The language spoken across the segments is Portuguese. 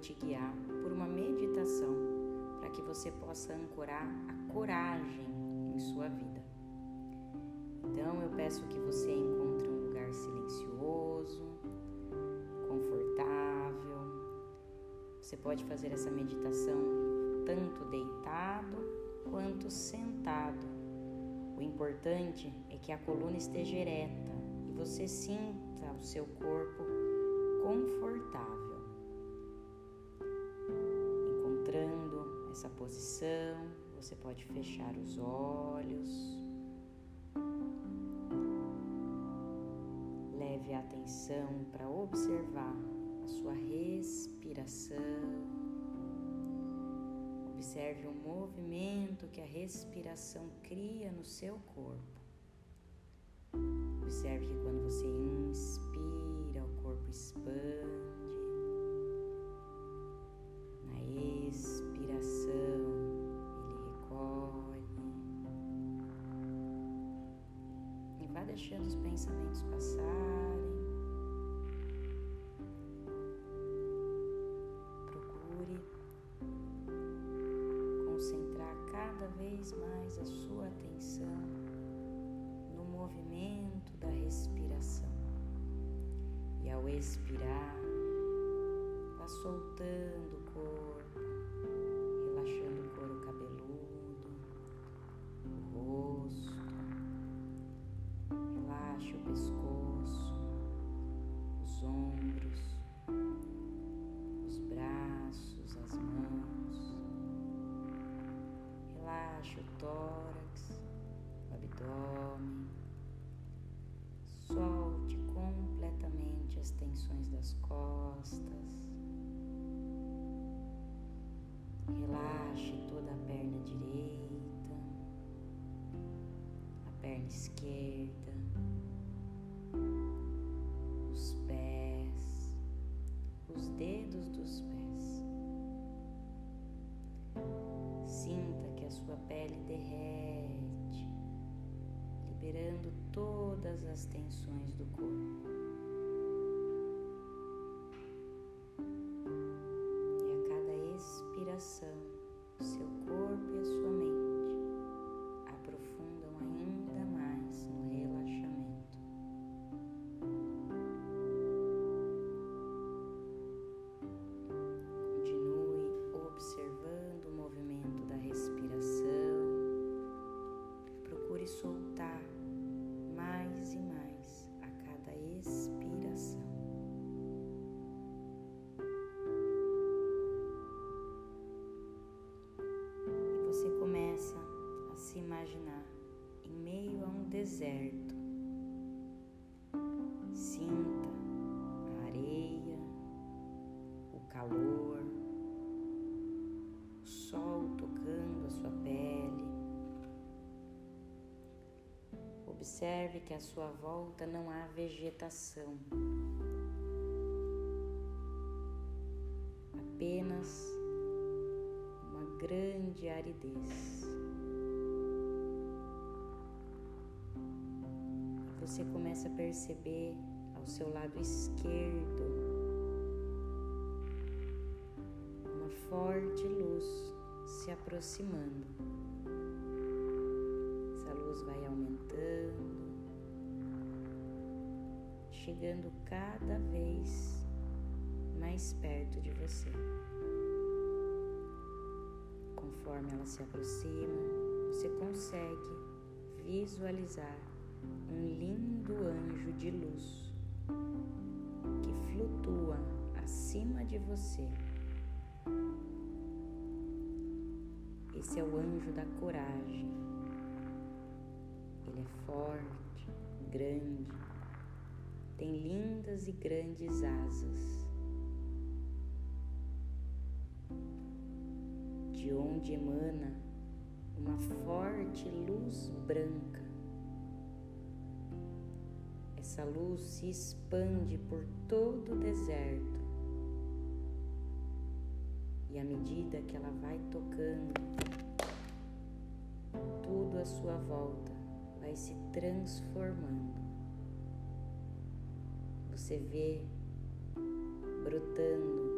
te guiar por uma meditação para que você possa ancorar a coragem em sua vida. Então eu peço que você encontre um lugar silencioso, confortável. Você pode fazer essa meditação tanto deitado quanto sentado. O importante é que a coluna esteja ereta e você sinta o seu corpo confortável. Encontrando essa posição, você pode fechar os olhos. Leve a atenção para observar a sua respiração. Observe o movimento que a respiração cria no seu corpo. Observe que quando você inspira, o corpo expande. Deixando os pensamentos passarem. Procure concentrar cada vez mais a sua atenção no movimento da respiração. E ao expirar, vá soltando o corpo, Relaxe o tórax, o abdômen. Solte completamente as tensões das costas. Relaxe toda a perna direita, a perna esquerda, deserto. Sinta a areia, o calor, o sol tocando a sua pele. Observe que à sua volta não há vegetação, apenas uma grande aridez. Você começa a perceber ao seu lado esquerdo uma forte luz se aproximando. Essa luz vai aumentando, chegando cada vez mais perto de você. Conforme ela se aproxima, você consegue visualizar um lindo anjo de luz que flutua acima de você. Esse é o anjo da coragem. Ele é forte, grande, tem lindas e grandes asas. De onde emana uma forte luz branca. Essa luz se expande por todo o deserto. E à medida que ela vai tocando, tudo à sua volta vai se transformando. Você vê brotando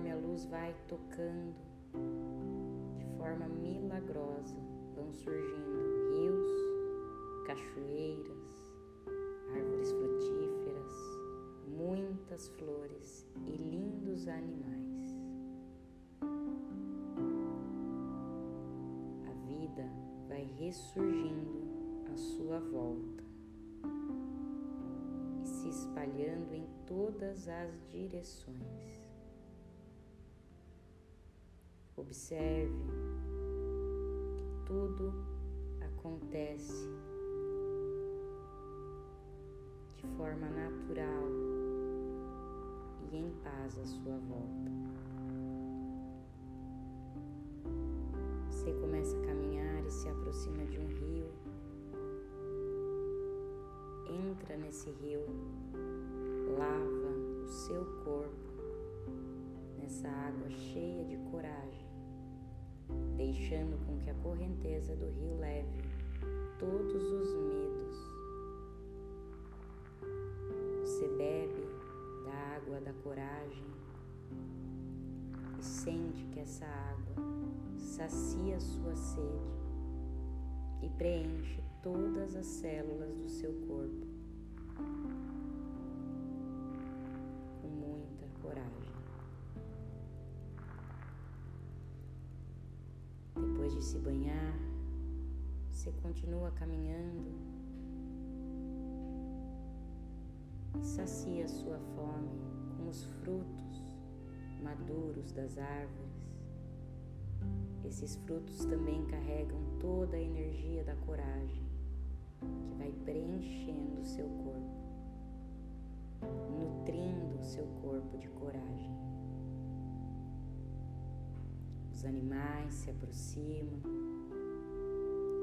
conforme a luz vai tocando, forma milagrosa vão surgindo rios, cachoeiras, árvores frutíferas, muitas flores e lindos animais. A vida vai ressurgindo à sua volta e se espalhando em todas as direções. Observe tudo acontece de forma natural e em paz à sua volta. Você começa a caminhar e se aproxima de um rio. Entra nesse rio, lava o seu corpo nessa água cheia de coragem deixando com que a correnteza do rio leve todos os medos. Você bebe da água da coragem e sente que essa água sacia sua sede e preenche todas as células do seu corpo Depois de se banhar, você continua caminhando e sacia sua fome com os frutos maduros das árvores. Esses frutos também carregam toda a energia da coragem que vai preenchendo seu corpo, nutrindo seu corpo de coragem. Os animais se aproximam,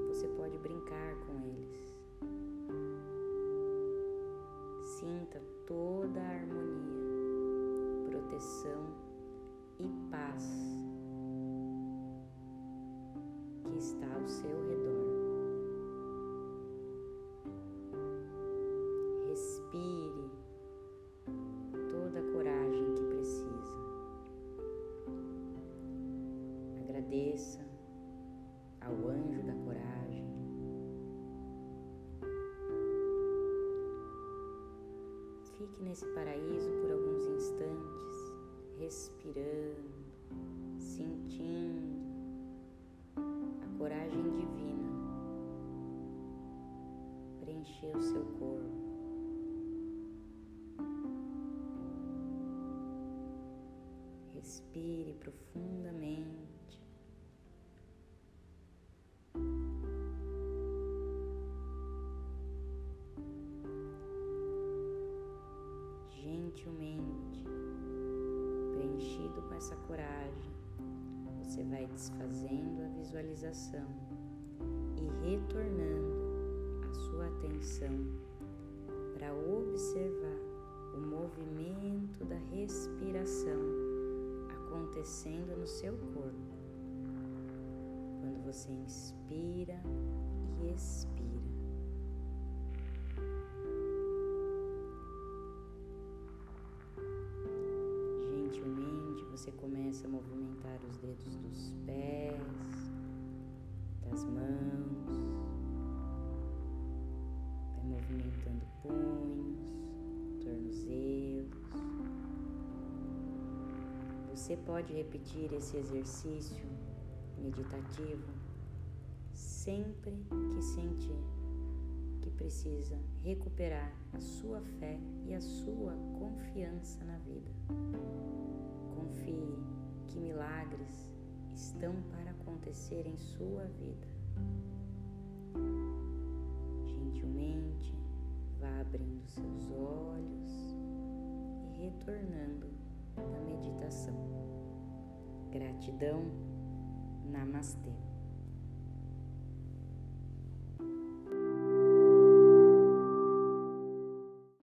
você pode brincar com eles. Sinta toda a harmonia, proteção e paz que está ao seu redor. Nesse paraíso por alguns instantes, respirando, sentindo a coragem divina preencher o seu corpo. Respire profundamente. Gentilmente, preenchido com essa coragem, você vai desfazendo a visualização e retornando a sua atenção para observar o movimento da respiração acontecendo no seu corpo. Quando você inspira e expira. Você começa a movimentar os dedos dos pés, das mãos, vai movimentando punhos, tornozelos. Você pode repetir esse exercício meditativo sempre que sentir que precisa recuperar a sua fé e a sua confiança na vida. Confie que milagres estão para acontecer em sua vida. Gentilmente vá abrindo seus olhos e retornando na meditação. Gratidão. Namastê.